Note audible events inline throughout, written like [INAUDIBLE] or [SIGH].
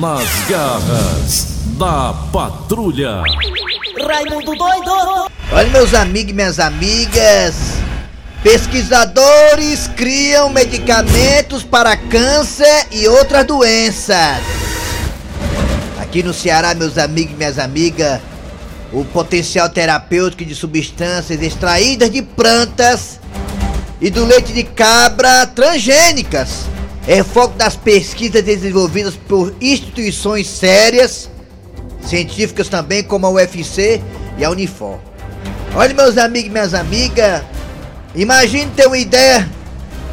Nas garras da patrulha. Raimundo doido! Olha, meus amigos e minhas amigas. Pesquisadores criam medicamentos para câncer e outras doenças. Aqui no Ceará, meus amigos e minhas amigas, o potencial terapêutico de substâncias extraídas de plantas e do leite de cabra transgênicas é foco das pesquisas desenvolvidas por instituições sérias, científicas também, como a UFC e a Unifor. Olha, meus amigos e minhas amigas, imagine ter uma ideia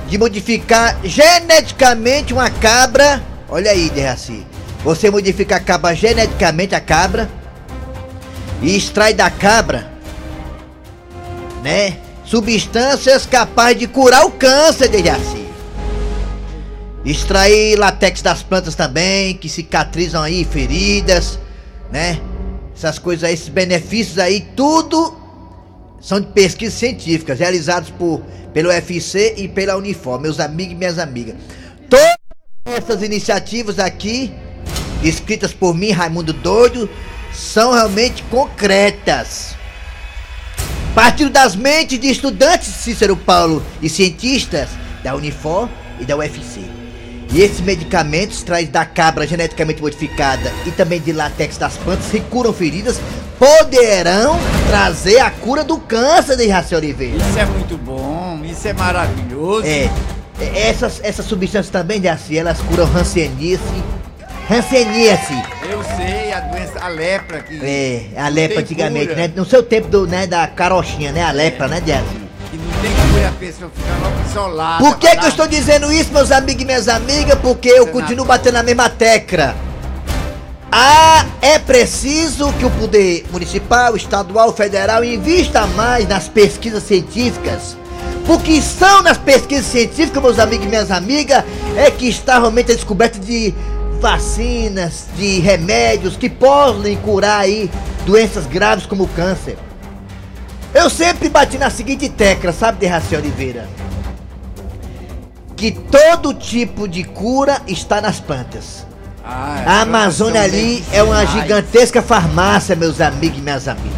de modificar geneticamente uma cabra. Olha aí, Derraci. Você modifica a cabra geneticamente, a cabra, e extrai da cabra, né? Substâncias capazes de curar o câncer, Derraci. Extrair latex das plantas também, que cicatrizam aí feridas, né? Essas coisas aí, esses benefícios aí, tudo são de pesquisas científicas realizadas por, pelo UFC e pela Unifor, meus amigos e minhas amigas. Todas essas iniciativas aqui, escritas por mim, Raimundo Doido, são realmente concretas. Partindo das mentes de estudantes Cícero Paulo e cientistas da Unifor e da UFC. E esses medicamentos traz da cabra geneticamente modificada e também de látex das plantas que curam feridas poderão trazer a cura do câncer de Raci Oliveira. Isso é muito bom, isso é maravilhoso. É, é, essas, essas substâncias também de Raci, elas curam rancenice, rancenice. Eu sei, a doença, a lepra que. É, a lepra antigamente, cura, né? No seu tempo do, né, da carochinha, né? A lepra, né, de A pessoa fica logo isolada. Por que, que eu estou dizendo isso, meus amigos e minhas amigas? Porque eu continuo batendo na mesma tecla. Ah, é preciso que o poder municipal, estadual, federal invista mais nas pesquisas científicas. Porque são nas pesquisas científicas, meus amigos e minhas amigas, é que está realmente a descoberta de vacinas, de remédios que podem curar aí doenças graves como o câncer. Eu sempre bati na seguinte tecla, sabe, Derraci Oliveira? Que todo tipo de cura está nas plantas. Ah, A Amazônia ali é uma gigantesca farmácia, meus amigos e minhas amigas.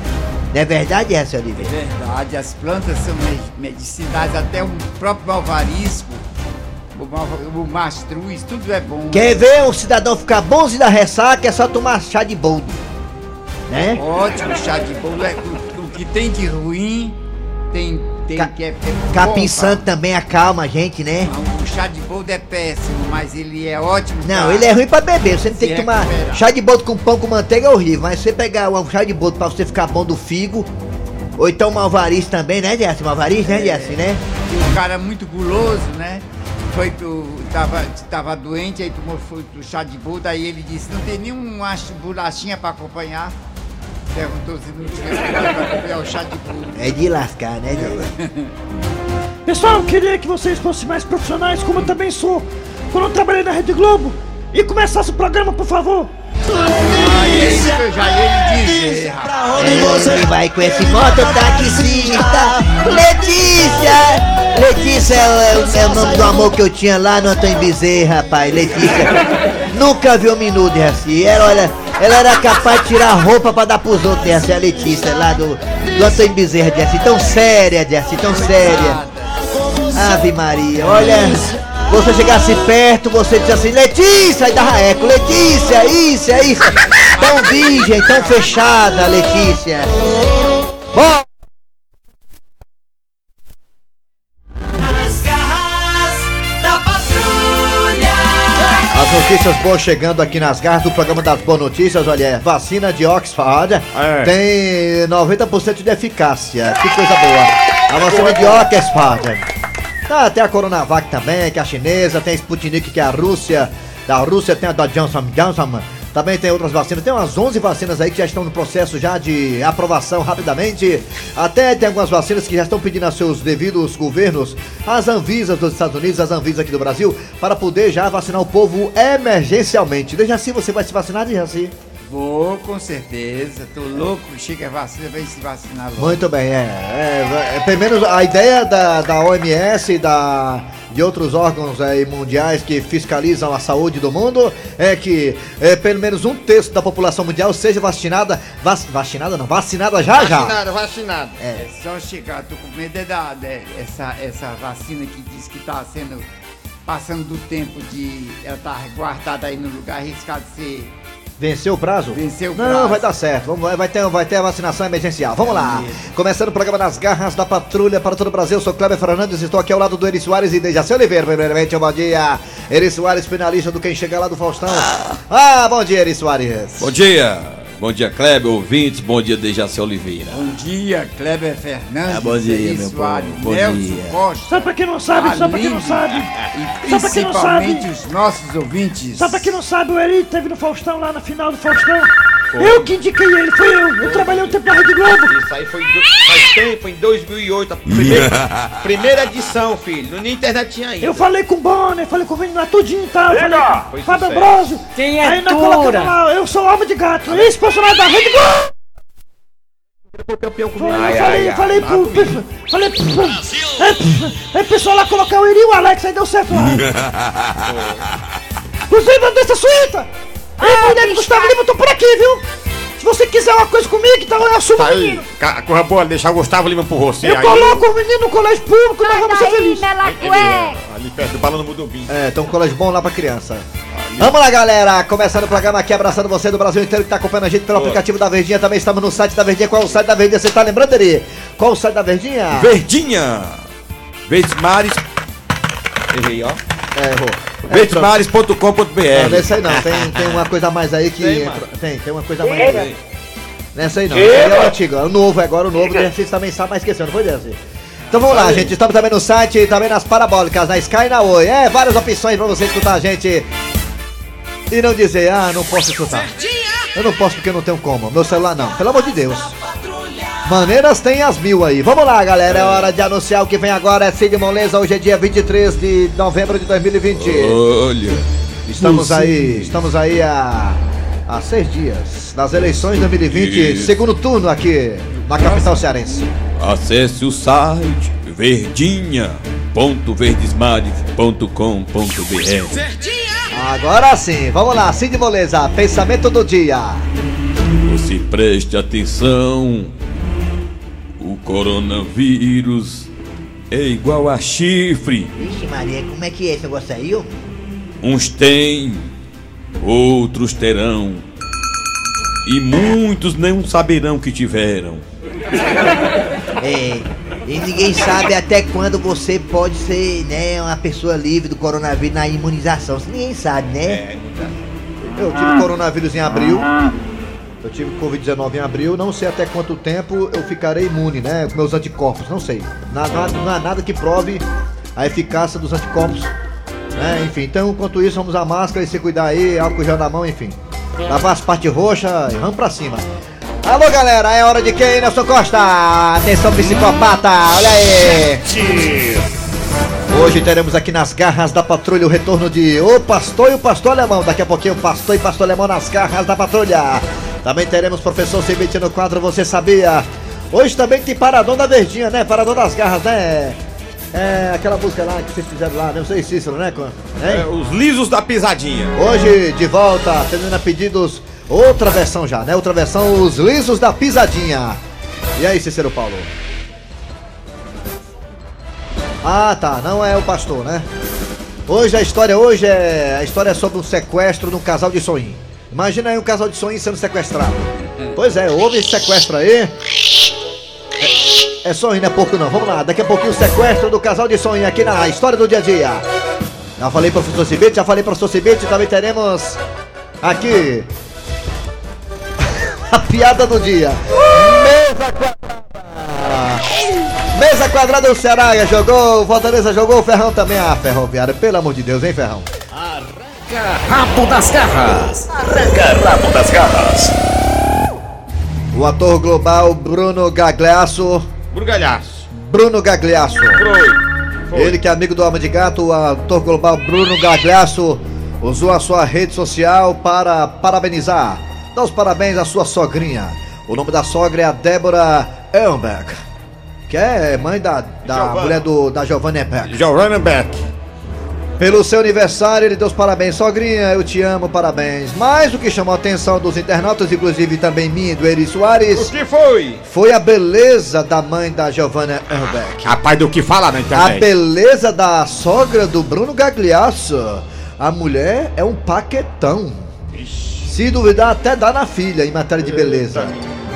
Não é verdade, É Oliveira? verdade, as plantas são me- medicinais, até o próprio malvarisco, o, o mastruz, tudo é bom. Quer ver um cidadão ficar bonzinho da ressaca? É só tomar chá de boldo. Né? Ótimo, chá de bolo. É, que tem de ruim, tem, tem Ca- que é, é Capim santo também acalma a gente, né? Não, O chá de boldo é péssimo, mas ele é ótimo. Não, pra- ele é ruim pra beber. Você não tem que tomar. recuperar. Chá de boldo com pão com manteiga é horrível. Mas você pegar um chá de boldo pra você ficar bom do figo. Ou então malvariz também, né, Jesse? Malvariz, né, Jesse, né? E o cara é muito guloso, né? Foi pro. Tava, tava doente, aí tomou foi chá de boldo, aí ele disse, não tem nenhuma bolachinha pra acompanhar. É de lascar, né, Jesse? [LAUGHS] Pessoal, eu queria que vocês fossem mais profissionais, como eu também sou, quando eu trabalhei na Rede Globo. E começasse o programa, por favor. Aí é isso que eu já ia lhe dizer, rapaz. É, Ele vai com esse mototaxista. Letícia! Letícia é, o- é o- é o nome do amor que eu tinha lá no Antônio Bezerra, rapaz. Letícia. [LAUGHS] Nunca vi um minuto, Jaci. Ela, olha, ela era capaz de tirar roupa pra dar pros outros, Jaci. A Letícia lá do, do Antônio Bezerra, Jaci. Tão séria, Jaci, tão séria. Ave Maria, olha. Você chegasse perto, você disse assim, Letícia, aí dava eco, Letícia, isso, é isso. Tão virgem, tão fechada, Letícia. Bom, notícias boas chegando aqui nas garras do programa das boas notícias, olha, é, vacina de Oxford É. tem 90% de eficácia, que coisa boa. A vacina de Oxford. Ah, tem a Coronavac também, que é a chinesa, tem a Sputnik, que é a Rússia, da Rússia tem a da Johnson Johnson, também tem outras vacinas, tem umas 11 vacinas aí que já estão no processo já de aprovação rapidamente, até tem algumas vacinas que já estão pedindo aos seus devidos governos, as Anvisas dos Estados Unidos, as Anvisas aqui do Brasil, para poder já vacinar o povo emergencialmente. Desde assim você vai se vacinar, Dejaci? Vou, com certeza. Tô louco, chega a vacina, vem se vacinar logo. Muito bem, é. é, é, pelo menos a ideia da, da OMS e da, de outros órgãos aí mundiais que fiscalizam a saúde do mundo é que é, pelo menos um terço da população mundial seja vacinada. Vac, vacinada não, vacinada já já. Vacinado, vacinado. É só chegar, tô com medo é da, de- essa, essa vacina que diz que tá sendo. passando do tempo de. ela tá guardada aí no lugar, arriscado de ser. Venceu o prazo? Venceu o Não, prazo. vai dar certo. Vamos, vai, vai ter, vai ter a vacinação emergencial. Vamos lá. Começando o programa nas garras da patrulha para todo o Brasil. Sou Kleber Fernandes, estou aqui ao lado do Eri Soares e Dejaci Oliveira. Primeiramente, um bom dia. Eri Soares, finalista do Quem Chega Lá do Faustão. Ah, bom dia, Eri Soares. Bom dia, bom dia Kleber, ouvintes, bom dia Dejaci Oliveira. Bom dia, Kleber Fernandes. Ah, bom dia, meu Soares, povo. Bom Nelson dia. Costa. Só pra quem não sabe, só pra quem não sabe. E Só pra quem não principalmente sabe. os nossos ouvintes. Só pra quem não sabe, o Eri teve no Faustão, lá na final do Faustão. Eu que indiquei ele, foi eu. Eu trabalhei um tempo na Rede Globo. Isso aí foi do- faz tempo, em 2008, a primeira, [LAUGHS] primeira edição, filho. Nem internet tinha ainda. Eu falei com o Bonner, falei com o Vini lá tudinho e tal. eu Falei com o Fábio. Ambrosio. Quem é Aí nós colocamos lá, eu sou alvo de gato. Esse personagem da Rede Globo. Eu falei, falei pro. Falei pro. Aí, aí o pessoal lá colocar o Eri e o Alex, aí deu certo lá. [LAUGHS] Inclusive, Andressa Suíta! Ei, mulher do Gustavo Lima, eu tô por aqui, viu? Se você quiser uma coisa comigo, então eu assumo Tá o aí, menino. corra boa, deixar o Gustavo Lima por você. Eu aí, coloco o menino no colégio público, nós vamos ser felizes. Ali perto do balão do Mudubim. É, tem um colégio bom lá pra criança. Vamos lá, galera. Começando o programa aqui, abraçando você do Brasil inteiro que tá acompanhando a gente pelo aplicativo da Verdinha. Também estamos no site da Verdinha. Qual é o site da Verdinha? Você tá lembrando, Eri? Qual é o site da Verdinha? Verdinha, Verdes Mares, errei ó, É, errou. É, verdesmares.com.br. Não, nessa aí não, tem, tem uma coisa a mais aí que. Tem, entra- Tem, tem uma coisa a mais aí. Nessa aí não, esse aí é o antigo, é o novo agora, o novo, vocês também sabem, mas esqueceu, não foi desse? Então vamos lá, gente, estamos também no site, também nas parabólicas, na Sky e na Oi. É, várias opções pra você escutar a gente. E não dizer, ah, não posso escutar. Eu não posso porque eu não tenho como, meu celular não, pelo amor de Deus. Maneiras tem as mil aí. Vamos lá, galera. É hora de anunciar o que vem agora. É Cid Moleza. Hoje é dia 23 de novembro de 2020. Olha, Estamos aí, estamos aí há, há seis dias das eleições de 2020, Isso. segundo turno aqui na capital cearense. acesse o site verdinha.verdesmares.com.br. Agora sim, vamos lá, Cid Moleza, pensamento do dia. Você preste atenção. Coronavírus é igual a chifre. Vixe Maria, como é que é esse negócio aí? ó? Uns têm, outros terão. E muitos não saberão que tiveram. É, e ninguém sabe até quando você pode ser, né, uma pessoa livre do coronavírus na imunização. Isso Ninguém sabe, né? Eu tive coronavírus em abril. Eu tive Covid-19 em abril, não sei até quanto tempo eu ficarei imune, né? Com meus anticorpos, não sei. Não há nada que prove a eficácia dos anticorpos. Né? Enfim, então enquanto isso, vamos usar máscara e se cuidar aí, álcool gel na mão, enfim. Lavar as partes roxas e vamos pra cima. Alô galera, é hora de quem, Nelson Costa? Atenção psicopata, olha aí! Hoje teremos aqui nas garras da patrulha o retorno de O Pastor e o Pastor Alemão. Daqui a pouquinho, o Pastor e Pastor Alemão nas garras da patrulha. Também teremos Professor Cibite no quadro Você Sabia. Hoje também tem Paradão da Verdinha, né? Paradão das garras, né? É aquela música lá que vocês fizeram lá, não sei, Cícero, né? É, os lisos da pisadinha. Hoje, de volta, atendendo a pedidos, outra versão já, né? Outra versão, os lisos da pisadinha. E aí, Cícero Paulo? Ah, tá, não é o pastor, né? Hoje a história hoje é a história é sobre um sequestro de um casal de sonho. Imagina aí um casal de sonho sendo sequestrado. Pois é, houve esse sequestro aí. É, é sonho, não é pouco não. Vamos lá, daqui a pouquinho o sequestro do casal de sonho aqui na história do dia a dia. Já falei para o professor Cibite, já falei para o professor Cibite, também teremos aqui [LAUGHS] a piada do dia. Mesa quadrada. Mesa quadrada o Ceará jogou, Fortaleza jogou, o Ferrão também. Ah, Ferroviária, pelo amor de Deus, hein, Ferrão? Rabo das garras. Arranca rabo das garras. O ator global Bruno Gagliasso. Burgalhaço. Bruno Gagliasso. Foi. Foi. Ele que é amigo do Alma de Gato, o ator global Bruno Gagliasso, usou a sua rede social para parabenizar dá os parabéns à sua sogrinha. O nome da sogra é a Débora Elbeck, que é mãe da, da mulher do, da Giovanna Elbeck. Giovanna Beck. Pelo seu aniversário, ele deu os parabéns. Sogrinha, eu te amo, parabéns. Mas o que chamou a atenção dos internautas, inclusive também minha e do Eri O Soares, que foi? foi a beleza da mãe da Giovanna Elbeck. Rapaz, do que falar na A internet. beleza da sogra do Bruno Gagliasso. A mulher é um paquetão. Se duvidar, até dá na filha em matéria de beleza.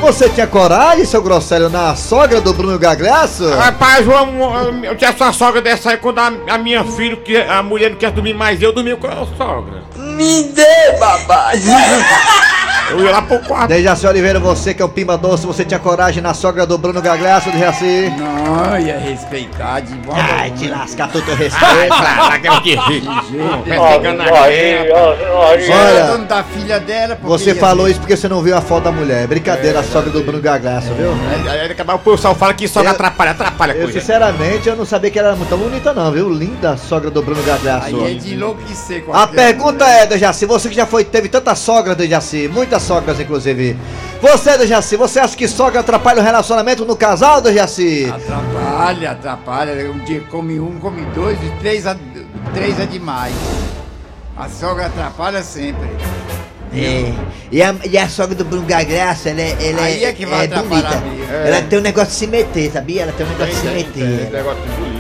Você tinha coragem, seu grosselho, na sogra do Bruno Gagliasso? Rapaz, eu, eu tinha essa sogra dessa aí quando a, a minha filha, que a mulher não quer dormir mais, eu dormi com a sogra. Me dê, babá. [LAUGHS] Eu ia lá pro quarto. Dejaci Oliveira, você que é um pimba doce, você tinha coragem na sogra do Bruno Gagliasso, Dejaci? Não, ia respeitar de volta. Ai, te lascar todo teu Ai, respeito. pra aquela que guerra. Olha, dono da filha dela. Você falou isso porque você não viu a foto da mulher. Brincadeira, a sogra do Bruno Gagliasso, viu? Aí aí acaba o pessoal fala que sogra atrapalha, atrapalha coisa. sinceramente, eu não sabia que ela era muito bonita, não, viu? Linda a sogra do Bruno Gagliasso. Aí é de enlouquecer com A pergunta mulher. é, Dejaci, você que já foi, teve tanta sogra, Dejaci, muitas sogras, inclusive. Você, Dejaci, você acha que sogra atrapalha o relacionamento no casal, Dejaci? Atrapalha, atrapalha. Um dia come um, come dois, e três, a- três é demais. A sogra atrapalha sempre. É. E a, e a sogra do Bruno Gagliasso, ela é, ela Aí é que vai atrapalhar mesmo. Ela tem um negócio de se meter, sabia? Ela tem um negócio de se meter.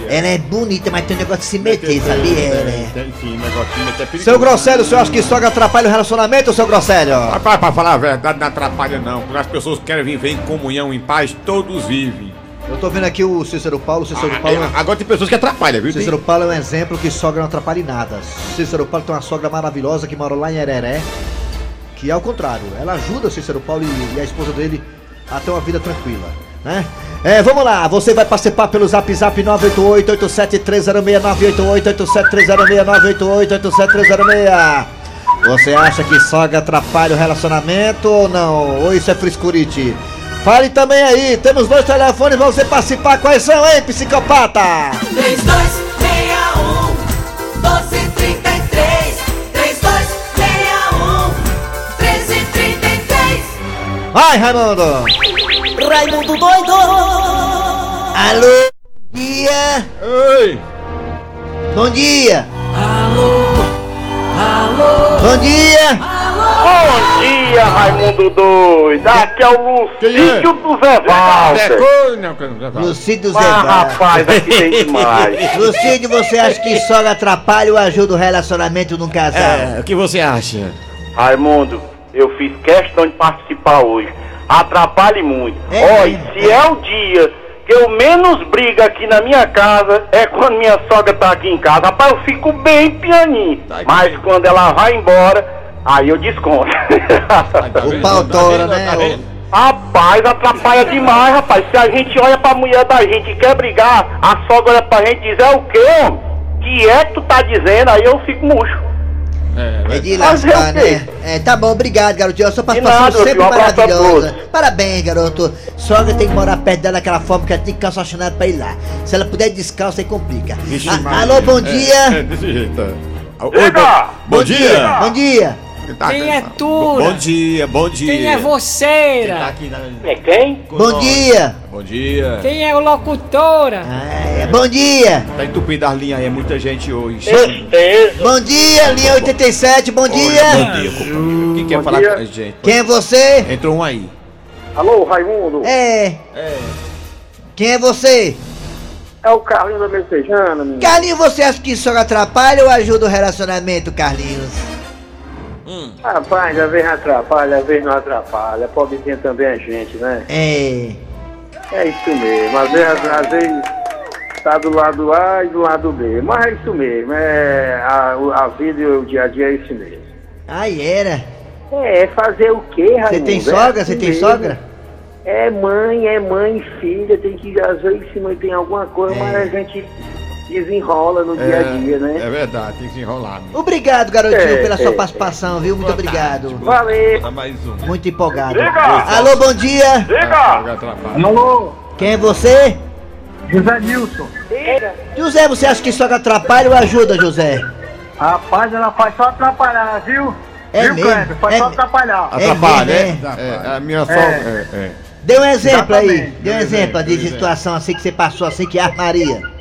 Ela é bonita, mas tem um negócio de se meter, sabia? Ela é. Enfim, negocinho até perigoso. Seu Grosselho, o senhor acha que sogra atrapalha o relacionamento, seu Grosselho? Rapaz, pra falar a verdade, não atrapalha não. Quando as pessoas querem viver em comunhão, em paz, todos vivem. Eu tô vendo aqui o Cícero Paulo, o Cícero Ah, Paulo... é, Agora tem pessoas que atrapalham, viu? Cícero Paulo é um exemplo que sogra não atrapalha em nada. Cícero Paulo tem uma sogra maravilhosa que mora lá em Hereré, que é ao contrário, ela ajuda o Cícero Paulo e, e a esposa dele a ter uma vida tranquila, né? É, vamos lá, você vai participar pelo zap zap 988-87306-988-87306-988-87306. Você acha que sogra atrapalha o relacionamento ou não? Ou isso é frescurite? Fale também aí, temos dois telefones pra você participar. Quais são, hein, psicopata? 3261 1233 Vai, Raimundo! Raimundo doido! Alô, bom dia! Ei! Bom dia! Alô! Alô! Bom dia! Bom dia, Raimundo doido. Aqui é o Quem é? Lucídio do Zé Walter. Lucídio Zé Ah, Val. rapaz, aqui tem [LAUGHS] demais. Lucídio, você acha que sogra atrapalha ou ajuda o relacionamento num casal? É, o que você acha? Raimundo, eu fiz questão de participar hoje. Atrapalhe muito. É Olha, mesmo? se é o dia que eu menos brigo aqui na minha casa, é quando minha sogra tá aqui em casa. Rapaz, eu fico bem pianinho. Tá. Mas quando ela vai embora, aí eu desconto. O pau tora, né? Rapaz, atrapalha demais, rapaz. Se a gente olha pra mulher da gente e quer brigar, a sogra olha pra gente e diz, é o quê, homem? Que é que tu tá dizendo? Aí eu fico murcho. É de Fazer lascar, né? É, tá bom, obrigado, garotinho. A sua De participação nada, sempre. Um a maravilhosa. Parabéns, garoto. Sogra tem que morar perto dela daquela forma que ela tem que chinelo pra ir lá. Se ela puder descalça, aí complica. Vixe, A- Maria. alô, bom É, dia. É, desse jeito. é. Oi, Diga! bom, bom dia! Bom dia. Tá, Quem é tu? Bom dia, bom dia. Quem é Tá vocêra? aqui na- É quem? Bom dia. Bom dia. Quem é o locutora? Ah, é, bom dia. Tá entupido as linhas aí, é muita gente hoje. Certeza. Bom dia, linha 87, bom dia. Bom dia. Quem quer Bom falar dia. com a gente? Quem é você? Entrou um aí. Alô, Raimundo? É. Quem é você? É o Carlinho da Messejana, menino. Carlinhos, você acha que sogra atrapalha ou ajuda o relacionamento, Carlinhos? Rapaz, às vezes atrapalha, às vezes não atrapalha. Pobrezinha também é gente, né? É. É isso mesmo. Às vezes, às vezes tá do lado A e do lado B. Mas é isso mesmo. É, a, a vida e o dia a dia é isso mesmo. Ai, era. É, fazer o quê, Raimundo? Você tem É sogra? assim Você tem mesmo. sogra? É mãe, é mãe filha. Tem que, às vezes, se não tem alguma coisa, É. mas a gente desenrola no dia a dia, né? É verdade, tem que se enrolar. meu. Obrigado, garotinho, É, pela sua é, participação, viu? Muito obrigado. Valeu! Dá mais um. Muito empolgado. Diga! Alô, bom dia. Diga! Atrapalha. Alô, Quem é você? José Nilson. José, você acha que sogra atrapalha ou ajuda, José? Rapaz, ela faz só atrapalhar, viu? É Viu, mesmo? Foi É só atrapalhar. É Atrapalha, mesmo, é? é? É, a minha. É, é. Dê um exemplo aí. Exatamente. Dê um exemplo de situação assim que você passou assim que armaria.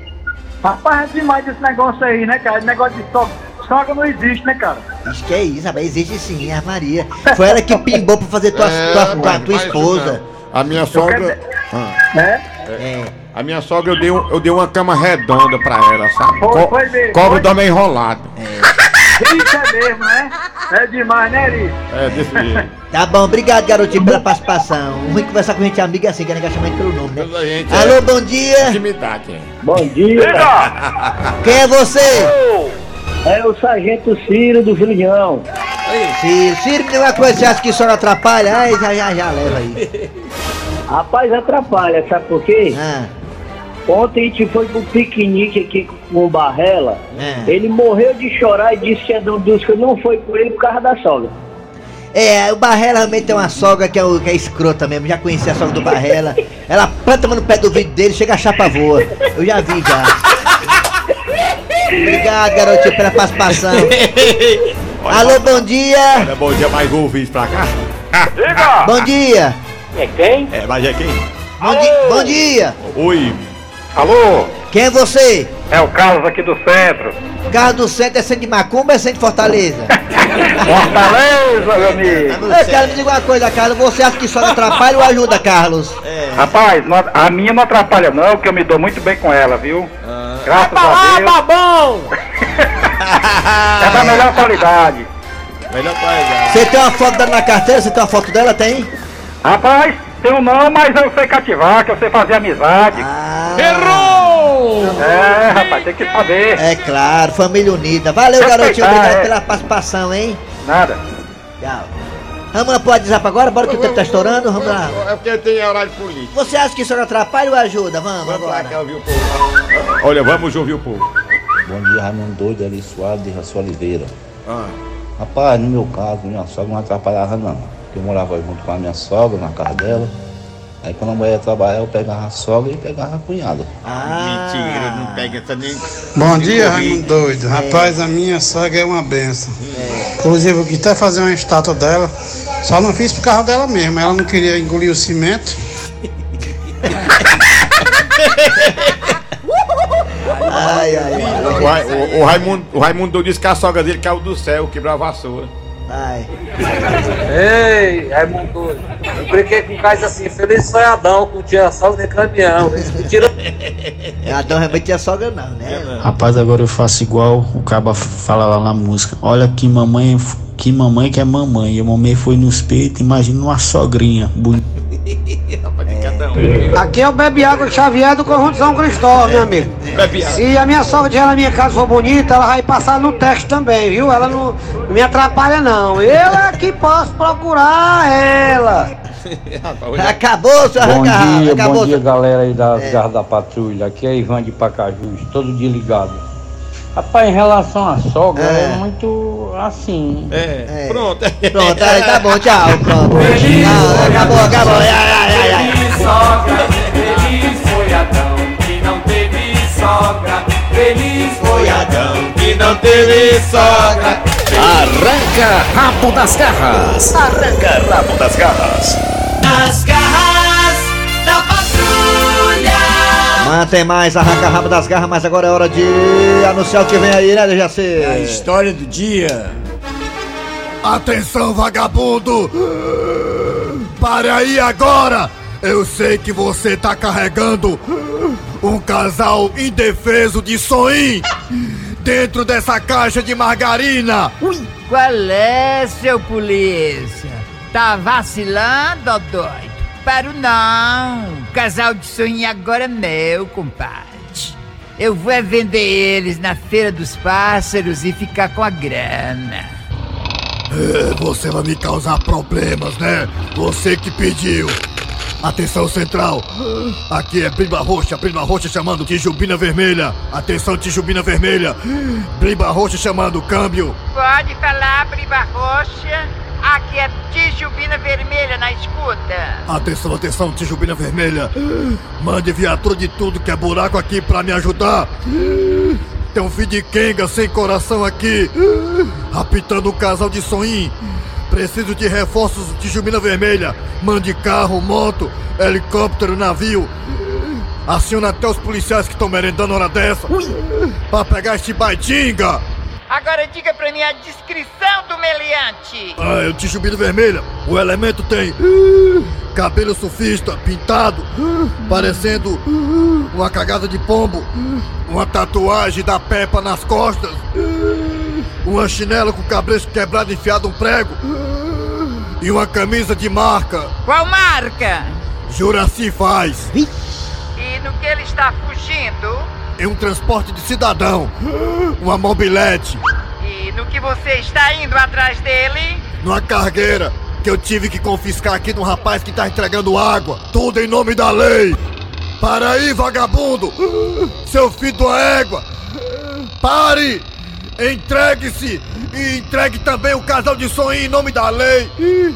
Rapaz, é demais esse negócio aí, né, cara? Esse negócio de sogra. Sogra não existe, né, cara? Isso que é isso, rapaz. Existe sim, armaria. Foi ela que pimbou pra fazer tua, [LAUGHS] É, tua, tua, tua esposa. A minha sogra. Ah. É? É. A minha sogra eu dei, um- eu dei uma cama redonda pra ela, sabe? Foi, foi mesmo, Cobra foi. também enrolado. Isso é mesmo, né? É demais, né, Eri? É, desse jeito. Tá bom, obrigado, garotinho, pela participação. Ruim é conversar com gente amiga assim, que é chamar pelo nome, né? Gente Alô, é bom dia. Intimidade. Bom dia, Quem é você? é o Sargento Ciro do Julião. Ciro, Ciro, tem uma coisa que você acha que não atrapalha? Ai, já, já, já leva aí. Rapaz, atrapalha, sabe por quê? Ah, Ontem a gente foi pro piquenique aqui com o Barrela. É. Ele morreu de chorar e disse que é do dos que não foi por ele por causa da sogra. É, o Barrela realmente tem uma sogra que é, o- que é escrota mesmo. Já conheci a sogra do Barrela. Ela planta no pé do vidro dele, chega a chapa voa. Eu já vi já. Obrigado, garotinho, pela participação. Alô, bom dia. É bom dia, mais um vídeo pra cá. Diga! Bom dia. É quem? É, mas é quem? Bom, di bom dia. Oi. Alô? Quem é você? É o Carlos aqui do centro. Carro do centro é centro de Macumba ou é centro de Fortaleza? [LAUGHS] Fortaleza, meu amigo. Ei, Carlos, me diga uma coisa, Carlos. Você acha que só atrapalha ou ajuda, Carlos? Rapaz, não- a minha não atrapalha não, que eu me dou muito bem com ela, viu? Graças a Deus. bom! [LAUGHS] [LAUGHS] É da melhor qualidade. Melhor coisa. Você tem uma foto dela na carteira? Você tem uma foto dela? Tem? Rapaz, tenho não, mas eu sei cativar, que eu sei fazer amizade. Ah, Errou! É, rapaz, tem que saber. É claro, família unida. Valeu, garotinho. Obrigado é. pela participação, hein? Nada. Tchau. Vamos lá pro WhatsApp agora? Bora que o tempo tá estourando? Vamos lá. É porque tem horário político. Você acha que isso não atrapalha ou ajuda? Vamos Vamos lá agora. que ouvir o povo. Olha, vamos ouvir o povo. Bom dia, Raimundo Doido, ali Suave de Raço Oliveira. Ah. Rapaz, no meu caso, minha sogra não atrapalhava não. Porque eu morava junto com a minha sogra, na casa dela. Aí quando a mulher ia trabalhar, eu pegava a sogra e pegava a cunhada. Ah, Mentira, não pega essa nem. Bom dia. Raimundo Doido. Rapaz, a minha sogra é uma benção. Inclusive, eu quis até fazer uma estátua dela. Só não fiz por causa dela mesmo. Ela não queria engolir o cimento. Ai, ai, ai. O, o- o Raimundo, o Raimundo disse que a sogra dele caiu do céu, quebrou a vassoura. Ai. Ei, Raimundo, eu brinquei com o Cais assim, feliz foi Adão, com o tia sogra de caminhão. Eles tira [LAUGHS] Adão realmente tinha sogra, não, né? Rapaz, agora eu faço igual o caba fala lá na música. Olha que mamãe, que mamãe que é mamãe. E a mamãe foi nos peitos, imagina uma sogrinha. [LAUGHS] Aqui é o Bebe Água Xavier do Conjunto São Cristóvão, meu amigo. Se a minha sogra de ela na minha casa for bonita, ela vai passar no teste também, viu? Ela não, não me atrapalha, não. Eu é que posso procurar ela. [LAUGHS] Acabou, seu Bom arranca dia, Acabou, bom dia seu... galera aí das É. garras da patrulha. Aqui é Ivan de Pacajus, todo dia ligado. Rapaz, em relação à sogra, É. é, muito assim. É, É. pronto. Pronto, aí tá bom, tchau. Pronto. Tchau, acabou, acabou. Ai, ai, ai, ai. Sogra. Arranca rabo das garras. Arranca rabo das garras. As garras da patrulha. Amanhã tem mais Arranca Rabo das Garras, mas agora é hora de anunciar o que vem aí, né, Jaci? A história do dia. Atenção, vagabundo! Pare aí agora! Eu sei que você tá carregando um casal indefeso de soim dentro dessa caixa de margarina! Ui, qual é, seu polícia? Tá vacilando, ó doido? Paro não. Casal de sonho agora é meu, compadre. Eu vou é vender eles na Feira dos Pássaros e ficar com a grana. É, você vai me causar problemas, né? Você que pediu. Atenção central. Aqui é Brimba Roxa, Brimba Roxa chamando Tijubina Vermelha. Atenção Tijubina Vermelha. Brimba Roxa chamando câmbio. Pode falar, Briba Roxa. Aqui é Tijubina Vermelha na escuta. Atenção, atenção, Tijubina Vermelha. Mande viatura de tudo que é buraco aqui pra me ajudar. Tem um filho de Kenga sem coração aqui, apitando um casal de sonim. Preciso de reforços de Jumina Vermelha. Mande carro, moto, helicóptero, navio. Aciona até os policiais que estão merendando hora dessa. Pra pegar este baitinga. Agora diga pra mim a descrição do meliante. Ah, é o Tijubino Vermelha. O elemento tem cabelo surfista, pintado, parecendo uma cagada de pombo, uma tatuagem da Peppa nas costas, uma chinela com o cabresto quebrado enfiado um prego e uma camisa de marca. Qual marca? Juraci faz. E no que ele está fugindo? Em um transporte de cidadão, uma mobilete, E no que você está indo atrás dele? numa cargueira que eu tive que confiscar aqui de um rapaz que tá entregando água. Tudo em nome da lei. Para aí, vagabundo! Seu filho da égua! Pare! Entregue-se! E entregue também o casal de sonho em nome da lei,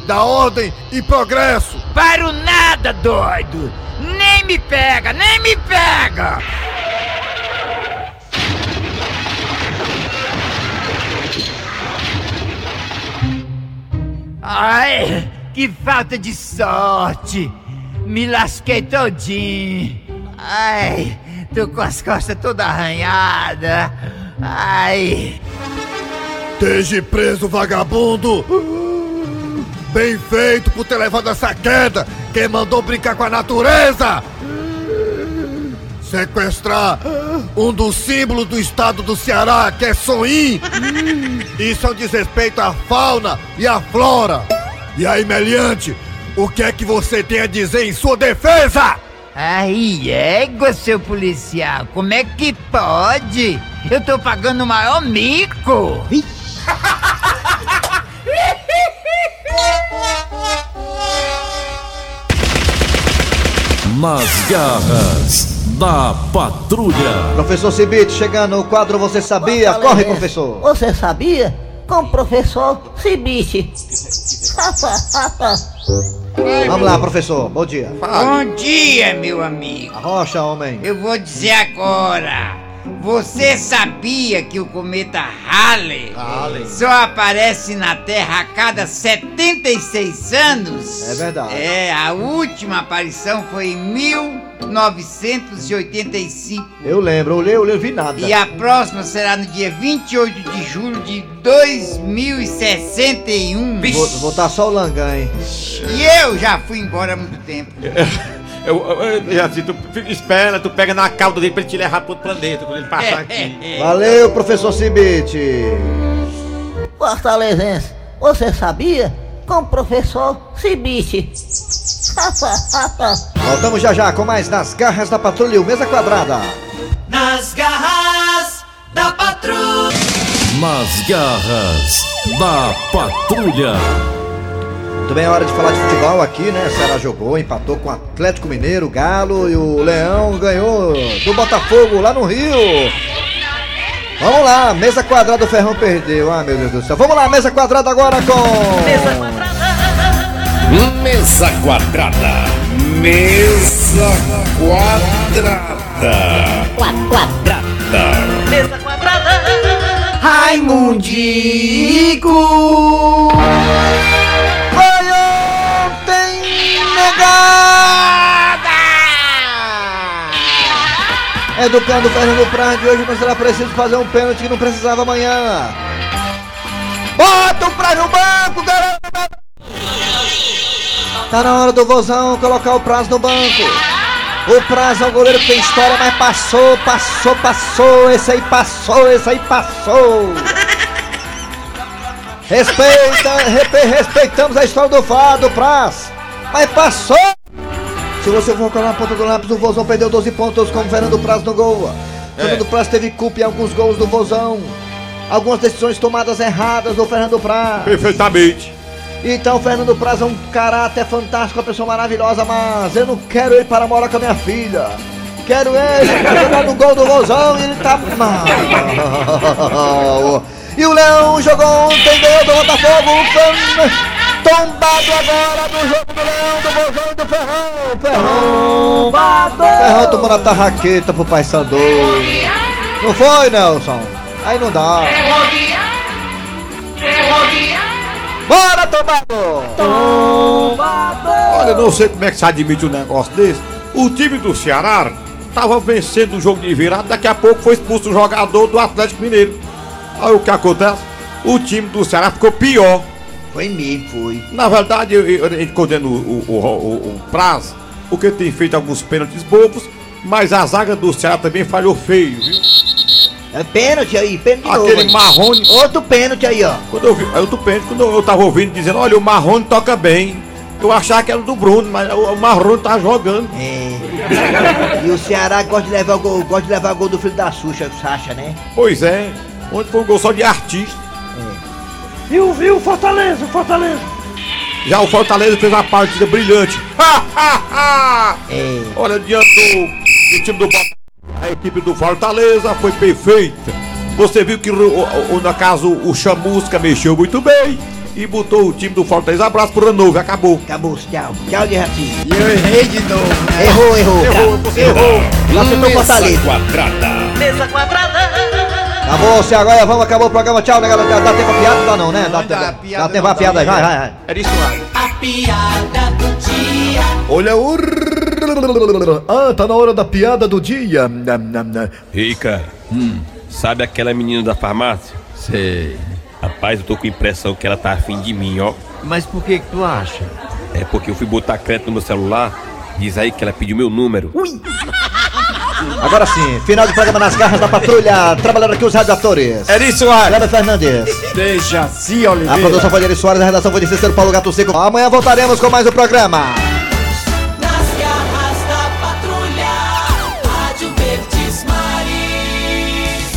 da ordem e progresso! Paro nada, doido! Nem me pega, nem me pega! Ai, que falta de sorte! Me lasquei todinho! Ai, tô com as costas toda arranhada! Ai! Esteja preso, vagabundo! Bem feito por ter levado essa queda! Quem mandou brincar com a natureza? Sequestrar um dos símbolos do estado do Ceará, que é Soim! Isso é um desrespeito à fauna e à flora! E aí, Meliante, o que é que você tem a dizer em sua defesa? Ai, égua, seu policial, como é que pode? Eu tô pagando o maior mico! Nas garras da patrulha. Professor Cibite, chegando no quadro Você Sabia? Corre, professor. Você sabia? Com o professor Cibite. [LAUGHS] Vamos lá, professor. Bom dia. Bom dia, meu amigo! Arrocha, homem. Eu vou dizer agora. Você sabia que o cometa Halley, Halley. só aparece na Terra a cada 76 anos? É verdade. É, a última aparição foi em 1985. Eu lembro, eu olhei, eu olhei, eu vi nada. E a próxima será no dia 28 de julho de 2061. Vou, vou tá só o langã, hein? E eu já fui embora há muito tempo. [LAUGHS] Eu, eu, eu, assim, tu fica- espera, tu pega na cauda dele pra ele te levar pro outro planeta, quando ele passar aqui. Valeu, professor Cibite. Fortalezense, você sabia? Com o professor Cibite. [LAUGHS] Voltamos já já com mais Nas Garras da Patrulha, o Mesa Quadrada. Nas garras da patrulha. Nas garras da patrulha. Muito bem, é hora de falar de futebol aqui, né? Ceará jogou, empatou com o Atlético Mineiro, o Galo e o Leão ganhou do Botafogo lá no Rio. Vamos lá, mesa quadrada, o Ferrão perdeu. Ah, meu Deus do céu. Vamos lá, mesa quadrada agora com. Mesa quadrada. Mesa quadrada. Quadrada. Mesa quadrada. Raimundico! Educando o Fernando de hoje não será preciso fazer um pênalti que não precisava amanhã. Bota o Praz no banco, garoto! Tá na hora do vozão colocar o Praz no banco. O Praz é um goleiro que tem história, mas passou, passou, passou. Esse aí passou, esse aí passou. Respeita, respeitamos a história do Fá, do Praz. Mas passou. Se você for colocar na ponta do lápis, o Vozão perdeu 12 pontos com o Fernando Praz no gol. Fernando Praz teve culpa em alguns gols do Vozão. Algumas decisões tomadas erradas do Fernando Praz. Perfeitamente. Então, o Fernando Praz é um caráter fantástico, uma pessoa maravilhosa, mas eu não quero ele para morar com a minha filha. Quero ele para jogar no gol do Vozão e ele tá mal. [LAUGHS] E o Leão jogou ontem, ganhou do Botafogo. Tombado agora do jogo do Leão, do Vozão e do Ferrão. Ferrão. Ferrão tomou na tarraqueta pro Pai Sandu. Não foi, Nelson? Aí não dá. Bora, tombado! Olha, eu não sei como é que se admite um negócio desse. O time do Ceará tava vencendo o jogo de virada, daqui a pouco foi expulso o jogador do Atlético Mineiro. Aí o que acontece? O time do Ceará ficou pior. Foi mesmo, foi. Na verdade, eu, eu, a gente condena o, o, o, o, o Praz, porque tem feito alguns pênaltis bobos, mas a zaga do Ceará também falhou feio, viu? É pênalti aí, pênalti Aquele novo. Marrone. Outro pênalti aí, ó. Quando eu vi, aí outro pênalti, quando eu tava ouvindo dizendo, olha, o Marrone toca bem. Eu achava que era do Bruno, mas o, o Marrone tá jogando. É. E o Ceará gosta de levar o gol, gosta de levar o gol do filho da Xuxa, o Sacha, né? Pois é, ontem foi um gol só de artista. E o, e o Fortaleza, o Fortaleza. Já o Fortaleza fez uma partida brilhante. É. Olha, diante do, do time do a equipe do Fortaleza foi perfeita. Você viu que, o, o, o- no caso, o Chamusca mexeu muito bem e botou o time do Fortaleza. Abraço pro Renovo, acabou. Acabou, tchau. Tchau de ratinho. E eu errei de novo. né? Errou, errou. Errou, você errou. Lá acertou Fortaleza. quadrada. Mesa quadrada. Acabou, se agora vamos, acabou o programa. Tchau, né, galera? Dá tempo pra piada? Dá não, né? Dá, Não tempo- dá, dá, piada tempo pra não piada dá, aí, vai, vai, vai. Era isso lá. A piada do dia. Olha o. Ah, tá na hora da piada do dia. Rica, sabe aquela menina da farmácia? Sei. Rapaz, eu tô com a impressão que ela tá afim de mim, ó. Mas por que que tu acha? É porque eu fui botar crédito no meu celular, diz aí que ela pediu meu número. Agora sim, final do programa nas garras da patrulha. Trabalhando aqui os radiadores. Era isso lá. Kleber Fernandes. Dejaci A Oliveira. produção foi de Eri Soares, a redação foi de Cícero Paulo Gato Seco. Amanhã voltaremos com mais um programa.